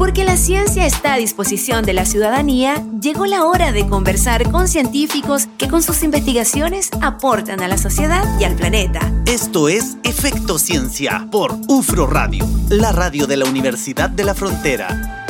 Porque la ciencia está a disposición de la ciudadanía, llegó la hora de conversar con científicos que con sus investigaciones aportan a la sociedad y al planeta. Esto es Efecto Ciencia por UFRO Radio, la radio de la Universidad de la Frontera.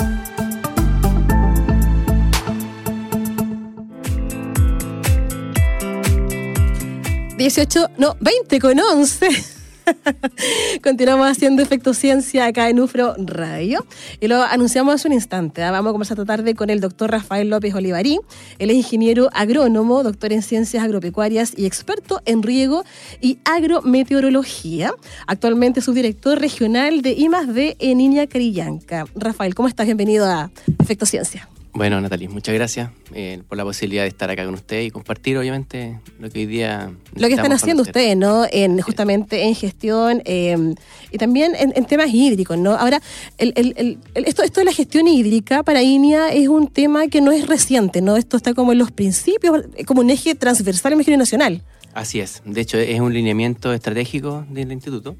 18, no, 20 con 11. Continuamos haciendo Efecto Ciencia acá en UFRO Radio y lo anunciamos hace un instante. ¿ah? Vamos a conversar esta tarde con el doctor Rafael López Olivarí. Él es ingeniero agrónomo, doctor en ciencias agropecuarias y experto en riego y agrometeorología. Actualmente subdirector regional de I+D en Iña Carillanca. Rafael, ¿cómo estás? Bienvenido a Efecto Ciencia. Bueno, Natalie, muchas gracias eh, por la posibilidad de estar acá con usted y compartir, obviamente, lo que hoy día. Lo que están haciendo ustedes, ¿no? En, justamente en gestión eh, y también en, temas hídricos, ¿no? Ahora, esto, esto de la gestión hídrica para INIA es un tema que no es reciente, ¿no? Esto está como en los principios, como un eje transversal en la nacional. Así es. De hecho, es un lineamiento estratégico del instituto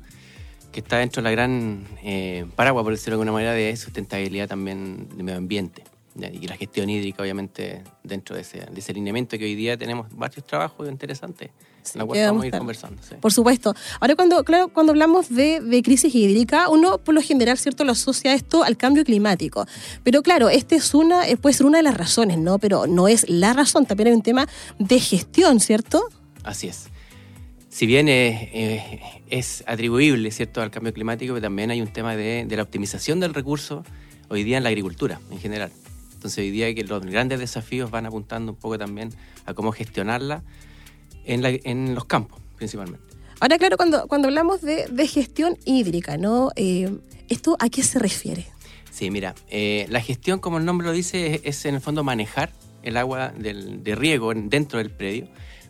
que está dentro de la gran eh, paraguas, por decirlo de alguna manera, de sustentabilidad también del medio ambiente y la gestión hídrica, obviamente, dentro de ese, de ese alineamiento que hoy día tenemos varios trabajos interesantes. en la cual vamos a ir conversando. Por supuesto. Ahora, cuando, claro, cuando hablamos de, de, crisis hídrica, uno por lo general, ¿cierto?, lo asocia esto al cambio climático. Pero claro, este es una, eh, puede ser una de las razones, ¿no? Pero no es la razón, también hay un tema de gestión, ¿cierto? Así es. Si bien es, atribuible, ¿cierto?, al cambio climático, pero también hay un tema de, de la optimización del recurso hoy día en la agricultura en general. Entonces hoy día que los grandes desafíos van apuntando un poco también a cómo gestionarla en, los campos principalmente. Ahora, claro, cuando, cuando hablamos de, gestión hídrica, ¿no? Eh, ¿Esto a qué se refiere? Sí, mira, eh, la gestión, como el nombre lo dice, es, en el fondo manejar el agua de riego dentro del predio,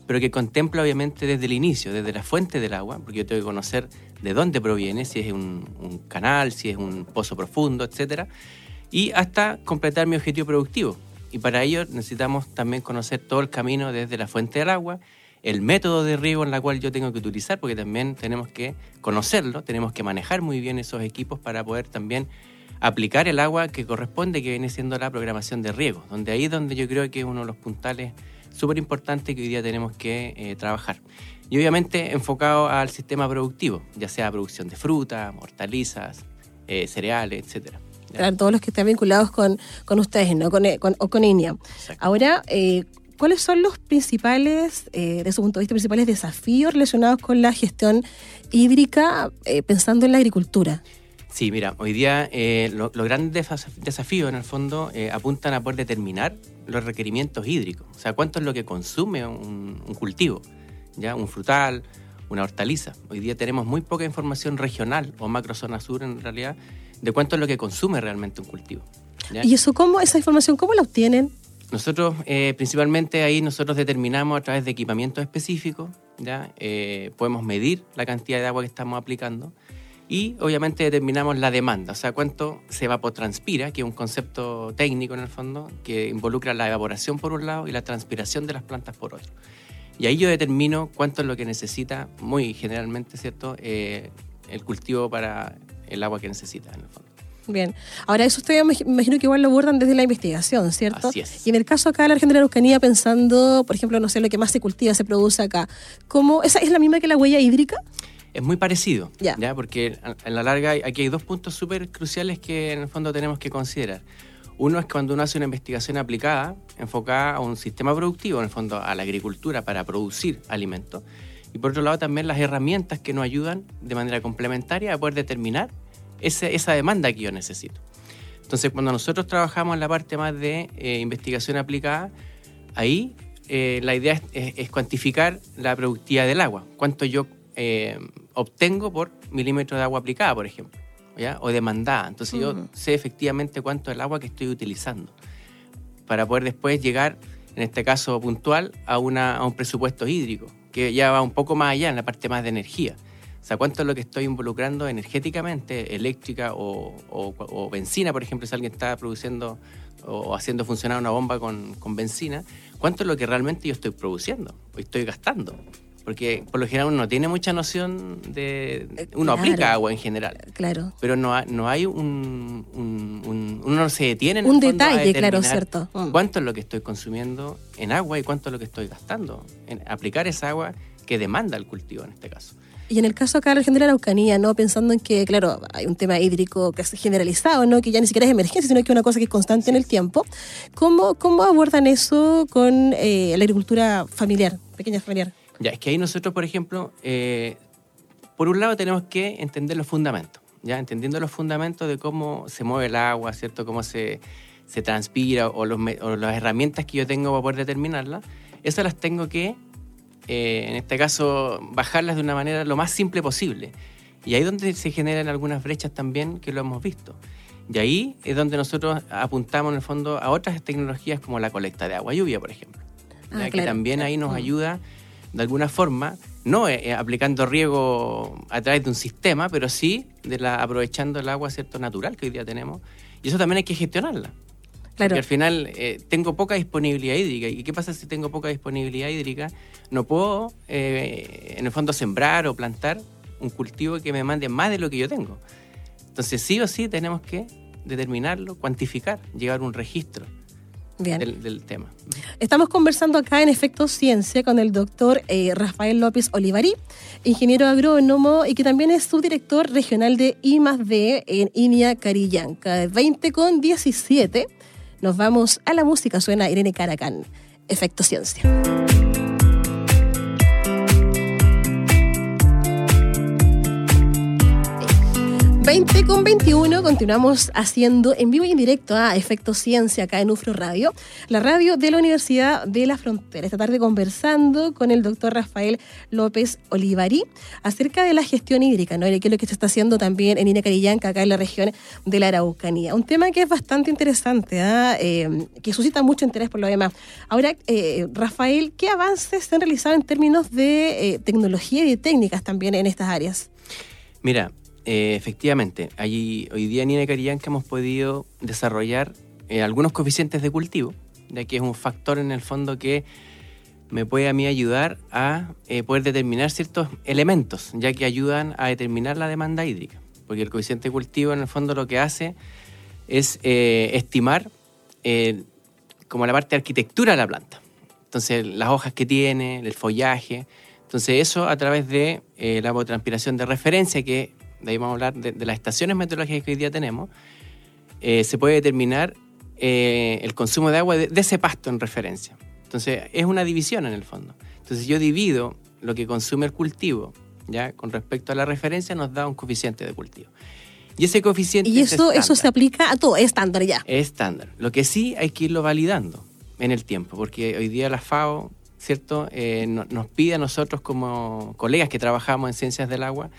pero que contempla obviamente desde el inicio, desde la fuente del agua, porque yo tengo que conocer de dónde proviene, si es un, un canal, si es un pozo profundo, etcétera, y hasta completar mi objetivo productivo. Y para ello necesitamos también conocer todo el camino desde la fuente del agua, el método de riego en la cual yo tengo que utilizar, porque también tenemos que conocerlo, tenemos que manejar muy bien esos equipos para poder también aplicar el agua que corresponde, que viene siendo la programación de riego, donde ahí es donde yo creo que es uno de los puntales súper importantes que hoy día tenemos que eh, trabajar. Y obviamente enfocado al sistema productivo, ya sea producción de fruta, hortalizas, eh, cereales, etcétera todos los que están vinculados con, ustedes, ¿no? Con, o con INIA. Ahora, eh, ¿cuáles son los principales, eh, de su punto de vista, principales desafíos relacionados con la gestión hídrica eh, pensando en la agricultura? Sí, mira, hoy día los grandes desafíos en el fondo apuntan a poder determinar los requerimientos hídricos, o sea, cuánto es lo que consume un, un cultivo, ya un frutal, una hortaliza. Hoy día tenemos muy poca información regional o macrozona sur en realidad de cuánto es lo que consume realmente un cultivo. ¿Y eso cómo, esa información, cómo la obtienen? Nosotros, eh, principalmente ahí, nosotros determinamos a través de equipamientos específicos, ¿ya? Eh, podemos medir la cantidad de agua que estamos aplicando y obviamente determinamos la demanda, o sea, cuánto se evapotranspira, que es un concepto técnico en el fondo, que involucra la evaporación por un lado y la transpiración de las plantas por otro. Y ahí yo determino cuánto es lo que necesita, muy generalmente, ¿cierto?, eh, el cultivo para el agua que necesita en el fondo. Bien, ahora eso ustedes me imagino que igual lo abordan desde la investigación, ¿cierto? Así es. Y en el caso acá de la Argentina Araucanía, pensando, por ejemplo, no sé, lo que más se cultiva, se produce acá, ¿cómo, ¿esa es la misma que la huella hídrica? Es muy parecido, ¿ya? Porque en la larga aquí hay dos puntos súper cruciales que en el fondo tenemos que considerar. Uno es cuando uno hace una investigación aplicada, enfocada a un sistema productivo, en el fondo a la agricultura para producir alimentos. Y por otro lado también las herramientas que nos ayudan de manera complementaria a poder determinar esa demanda que yo necesito. Entonces, cuando nosotros trabajamos en la parte más de eh, investigación aplicada, ahí eh, la idea es, cuantificar la productividad del agua, cuánto yo eh, obtengo por milímetro de agua aplicada, por ejemplo, o demandada. Entonces, yo sé efectivamente cuánto es el agua que estoy utilizando para poder después llegar, en este caso puntual, a, una, a un presupuesto hídrico, que ya va un poco más allá en la parte más de energía. O sea, cuánto es lo que estoy involucrando energéticamente, eléctrica o, benzina, por ejemplo, si alguien está produciendo o haciendo funcionar una bomba con, benzina, cuánto es lo que realmente yo estoy produciendo o estoy gastando. Porque por lo general uno no tiene mucha noción de... Eh, uno aplica agua en general. Claro. Pero no, no hay un, uno uno se detiene en Un detalle, claro, cierto. ¿Cuánto es lo que estoy consumiendo en agua y cuánto es lo que estoy gastando en aplicar esa agua que demanda el cultivo en este caso? Y en el caso acá de la región de la Araucanía, ¿no? Pensando en que, claro, hay un tema hídrico que es generalizado, ¿no? Que ya ni siquiera es emergencia, sino que es una cosa que es constante en el tiempo. ¿Cómo, cómo abordan eso con eh, la agricultura familiar, pequeña familiar? Ya, es que ahí nosotros, por ejemplo, eh, por un lado tenemos que entender los fundamentos, ¿ya? Entendiendo los fundamentos de cómo se mueve el agua, ¿cierto? Cómo se, se transpira o, los, o las herramientas que yo tengo para poder determinarla, esas las tengo que eh, en este caso, bajarlas de una manera lo más simple posible. Y ahí es donde se generan algunas brechas también que lo hemos visto. Y ahí es donde nosotros apuntamos en el fondo a otras tecnologías como la colecta de agua lluvia, por ejemplo. Ah, que también ahí nos ayuda de alguna forma, no eh, eh, aplicando riego a través de un sistema, pero sí de la, aprovechando el agua cierto natural que hoy día tenemos. Y eso también hay que gestionarla. Porque al final eh, tengo poca disponibilidad hídrica. ¿Y qué pasa si tengo poca disponibilidad hídrica? No puedo, eh, en el fondo, sembrar o plantar un cultivo que me mande más de lo que yo tengo. Entonces, sí o sí tenemos que determinarlo, cuantificar, llevar un registro. Del, tema. Estamos conversando acá en Efecto Ciencia con el doctor eh, Rafael López Olivarí, ingeniero agrónomo y que también es subdirector regional de I D en INIA Carillanca, 20 con 17 nos vamos a la música, suena Irene Caracán, Efecto Ciencia. 20 con 21 continuamos haciendo en vivo y en directo a Efecto Ciencia acá en UFRO Radio, la radio de la Universidad de la Frontera. Esta tarde conversando con el doctor Rafael López Olivarí acerca de la gestión hídrica, ¿no? Y qué es lo que se está haciendo también en Ine Carillanca, acá en la región de la Araucanía. Un tema que es bastante interesante, ¿ah? eh, que suscita mucho interés por lo demás. Ahora, eh, Rafael, ¿qué avances se han realizado en términos de eh, tecnología y de técnicas también en estas áreas? Mira, eh, efectivamente, hoy día en Carillanca hemos podido desarrollar eh, algunos coeficientes de cultivo, ya que es un factor en el fondo que me puede a mí ayudar a eh, poder determinar ciertos elementos, ya que ayudan a determinar la demanda hídrica. Porque el coeficiente de cultivo en el fondo lo que hace es estimar como la parte de arquitectura de la planta. Entonces, las hojas que tiene, el follaje. Entonces, eso a través de la evapotranspiración de referencia, que de ahí vamos a hablar de, las estaciones meteorológicas que hoy día tenemos, eh, se puede determinar eh, el consumo de agua de, ese pasto en referencia. Entonces, es una división en el fondo. Entonces, yo divido lo que consume el cultivo, ¿ya? Con respecto a la referencia, nos da un coeficiente de cultivo. Y ese coeficiente. Y eso, eso se aplica a todo, es estándar ya. Es estándar. Lo que sí hay que irlo validando en el tiempo, porque hoy día la FAO, ¿cierto?, eh, nos pide a nosotros como colegas que trabajamos en ciencias del agua,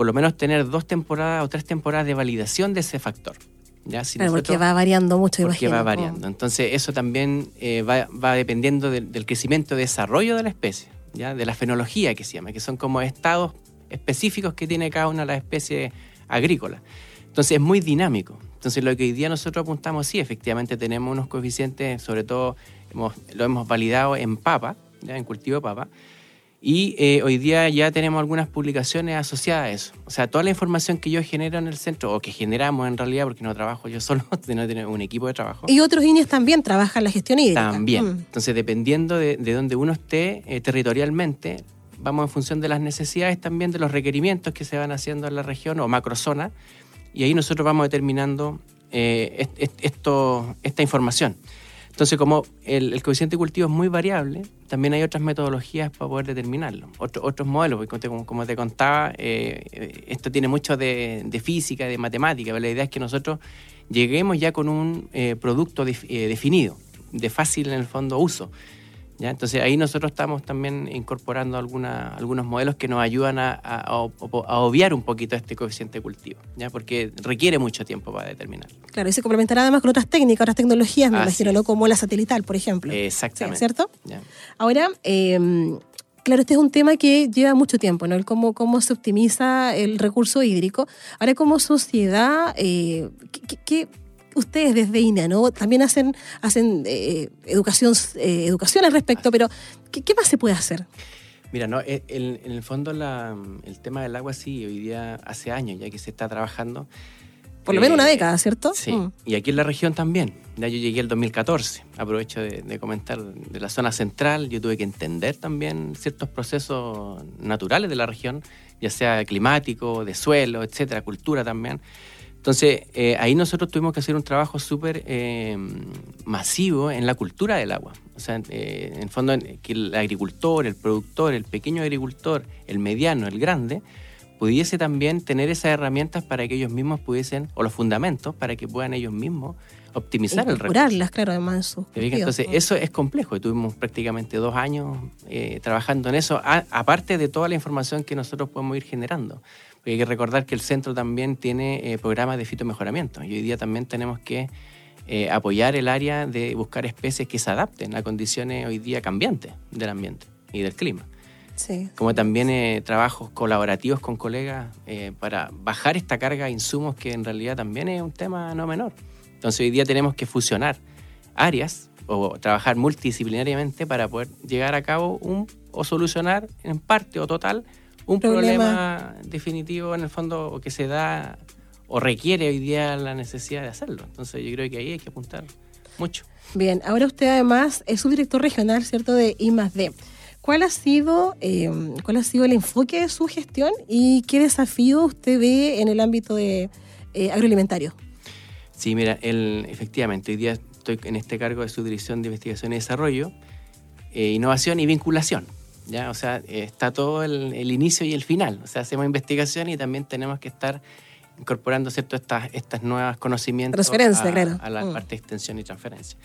por lo menos tener dos temporadas o tres temporadas de validación de ese factor. ¿ya? porque va variando mucho, Porque va variando. Entonces, eso también eh, va, dependiendo del, crecimiento y desarrollo de la especie, ¿ya? de la fenología que se llama, que son como estados específicos que tiene cada una de las especies agrícolas. Entonces, es muy dinámico. Entonces, lo que hoy día nosotros apuntamos, sí, efectivamente tenemos unos coeficientes, sobre todo lo hemos validado en papa, ¿ya? en cultivo de papa, y eh, hoy día ya tenemos algunas publicaciones asociadas a eso. O sea, toda la información que yo genero en el centro, o que generamos en realidad, porque no trabajo yo solo, no tengo un equipo de trabajo. Y otros INES también trabajan la gestión hídrica. También. Mm. Entonces, dependiendo de, de, donde uno esté eh, territorialmente, vamos en función de las necesidades también de los requerimientos que se van haciendo en la región o macrozona, y ahí nosotros vamos determinando eh, esto, esta información. Entonces, como el, coeficiente de cultivo es muy variable, también hay otras metodologías para poder determinarlo, otros modelos, porque como, te contaba, eh, esto tiene mucho de, física, de matemática, pero la idea es que nosotros lleguemos ya con un eh, producto eh, definido, de fácil en el fondo uso. Entonces ahí nosotros estamos también incorporando alguna, algunos modelos que nos ayudan a, obviar un poquito este coeficiente de cultivo, ¿ya? porque requiere mucho tiempo para determinar. Claro, y se complementará además con otras técnicas, otras tecnologías, me imagino, ¿no? como la satelital, por ejemplo. Exactamente. ¿Cierto? Ahora, em, claro, este es un tema que lleva mucho tiempo, ¿no? El cómo, cómo se optimiza el recurso hídrico. Ahora, como sociedad, eh, ¿qué, ustedes desde INA, ¿no? También hacen, hacen eh, educación, eh, educación al respecto, pero ¿qué, más se puede hacer? Mira, no, eh, en el fondo el tema del agua sí, hoy día hace años ya que se está trabajando. Por lo menos una década, ¿cierto? Sí, mm. y aquí en la región también. Ya yo llegué el 2014, aprovecho de, comentar, de la zona central, yo tuve que entender también ciertos procesos naturales de la región, ya sea climático, de suelo, etcétera, cultura también. Entonces, eh, ahí nosotros tuvimos que hacer un trabajo súper eh, masivo en la cultura del agua. O sea, eh, en el fondo, que el agricultor, el productor, el pequeño agricultor, el mediano, el grande, pudiese también tener esas herramientas para que ellos mismos pudiesen, o los fundamentos, para que puedan ellos mismos optimizar el recurso. claro, además. Entonces, eso es complejo. Tuvimos prácticamente dos años trabajando en eso, aparte de toda la información que nosotros podemos ir generando hay que recordar que el centro también tiene eh, programas de fitomejoramiento y hoy día también tenemos que eh, apoyar el área de buscar especies que se adapten a condiciones hoy día cambiantes del ambiente y del clima. Sí. Como también eh, trabajos colaborativos con colegas para bajar esta carga de insumos que en realidad también es un tema no menor. Entonces hoy día tenemos que fusionar áreas o trabajar multidisciplinariamente para poder llegar a cabo un, o solucionar en parte o total un problema. definitivo en el fondo que se da o requiere hoy día la necesidad de hacerlo. Entonces yo creo que ahí hay que apuntar mucho. Bien, ahora usted además es subdirector regional, ¿cierto?, de I ¿Cuál ha sido, em, cuál ha sido el enfoque de su gestión y qué desafío usted ve en el ámbito de eh, agroalimentario? Sí, mira, el, efectivamente, hoy día estoy en este cargo de subdirección de investigación y desarrollo, eh, innovación y vinculación. ¿Ya? O sea, está todo el, inicio y el final. O sea, hacemos investigación y también tenemos que estar incorporando ¿cierto? Estas, estas nuevas conocimientos a, la mm. parte de extensión y transferencia.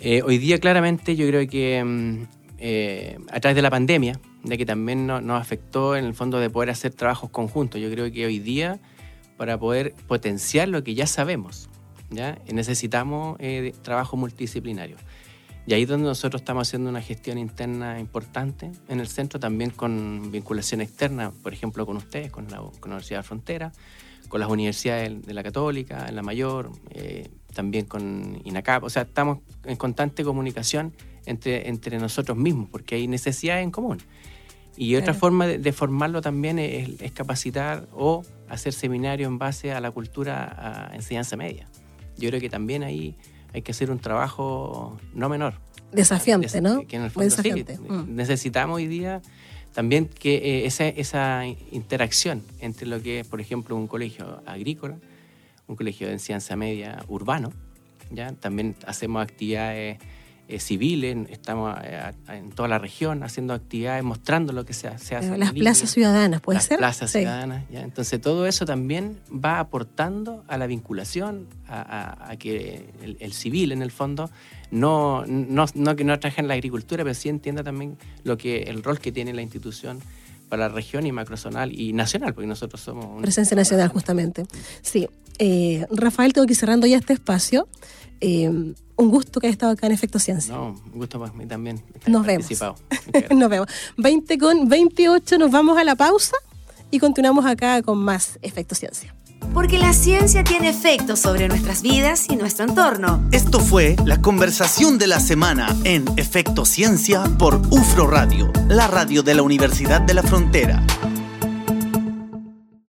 Eh, hoy día claramente yo creo que mm, eh, a través de la pandemia, de que también nos afectó en el fondo de poder hacer trabajos conjuntos, yo creo que hoy día para poder potenciar lo que ya sabemos, ¿ya? necesitamos eh, trabajo multidisciplinario. Y ahí es donde nosotros estamos haciendo una gestión interna importante en el centro, también con vinculación externa, por ejemplo, con ustedes, con la, Universidad de Frontera, con las universidades de la Católica, en la Mayor, eh, también con INACAP. O sea, estamos en constante comunicación entre, entre nosotros mismos, porque hay necesidades en común. Y otra forma de, formarlo también es, capacitar o hacer seminarios en base a la cultura a enseñanza media. Yo creo que también ahí hay que hacer un trabajo no menor. Desafiante, ¿no? Que en el fondo mm. necesitamos hoy día también que eh, esa, esa interacción entre lo que es, por ejemplo, un colegio agrícola, un colegio de enseñanza media urbano, ¿ya? también hacemos actividades eh, civiles, estamos eh, en toda la región haciendo actividades, mostrando lo que se, hace. Las plazas ciudadanas, ¿puede las ser? Plazas ciudadanas, ¿ya? Entonces todo eso también va aportando a la vinculación, a, que el, civil en el fondo no, no, no que no trabaje en la agricultura, pero sí entienda también lo que el rol que tiene la institución para la región y macrozonal y nacional, porque nosotros somos... Presencia nacional, justamente. Sí. Eh, Rafael, tengo que ir cerrando ya este espacio. Eh, un gusto que haya estado acá en Efecto Ciencia. No, un gusto para mí también. Nos vemos. nos vemos. 20 con 28, nos vamos a la pausa y continuamos acá con más Efecto Ciencia. Porque la ciencia tiene efectos sobre nuestras vidas y nuestro entorno. Esto fue la conversación de la semana en Efecto Ciencia por UFRO Radio, la radio de la Universidad de la Frontera.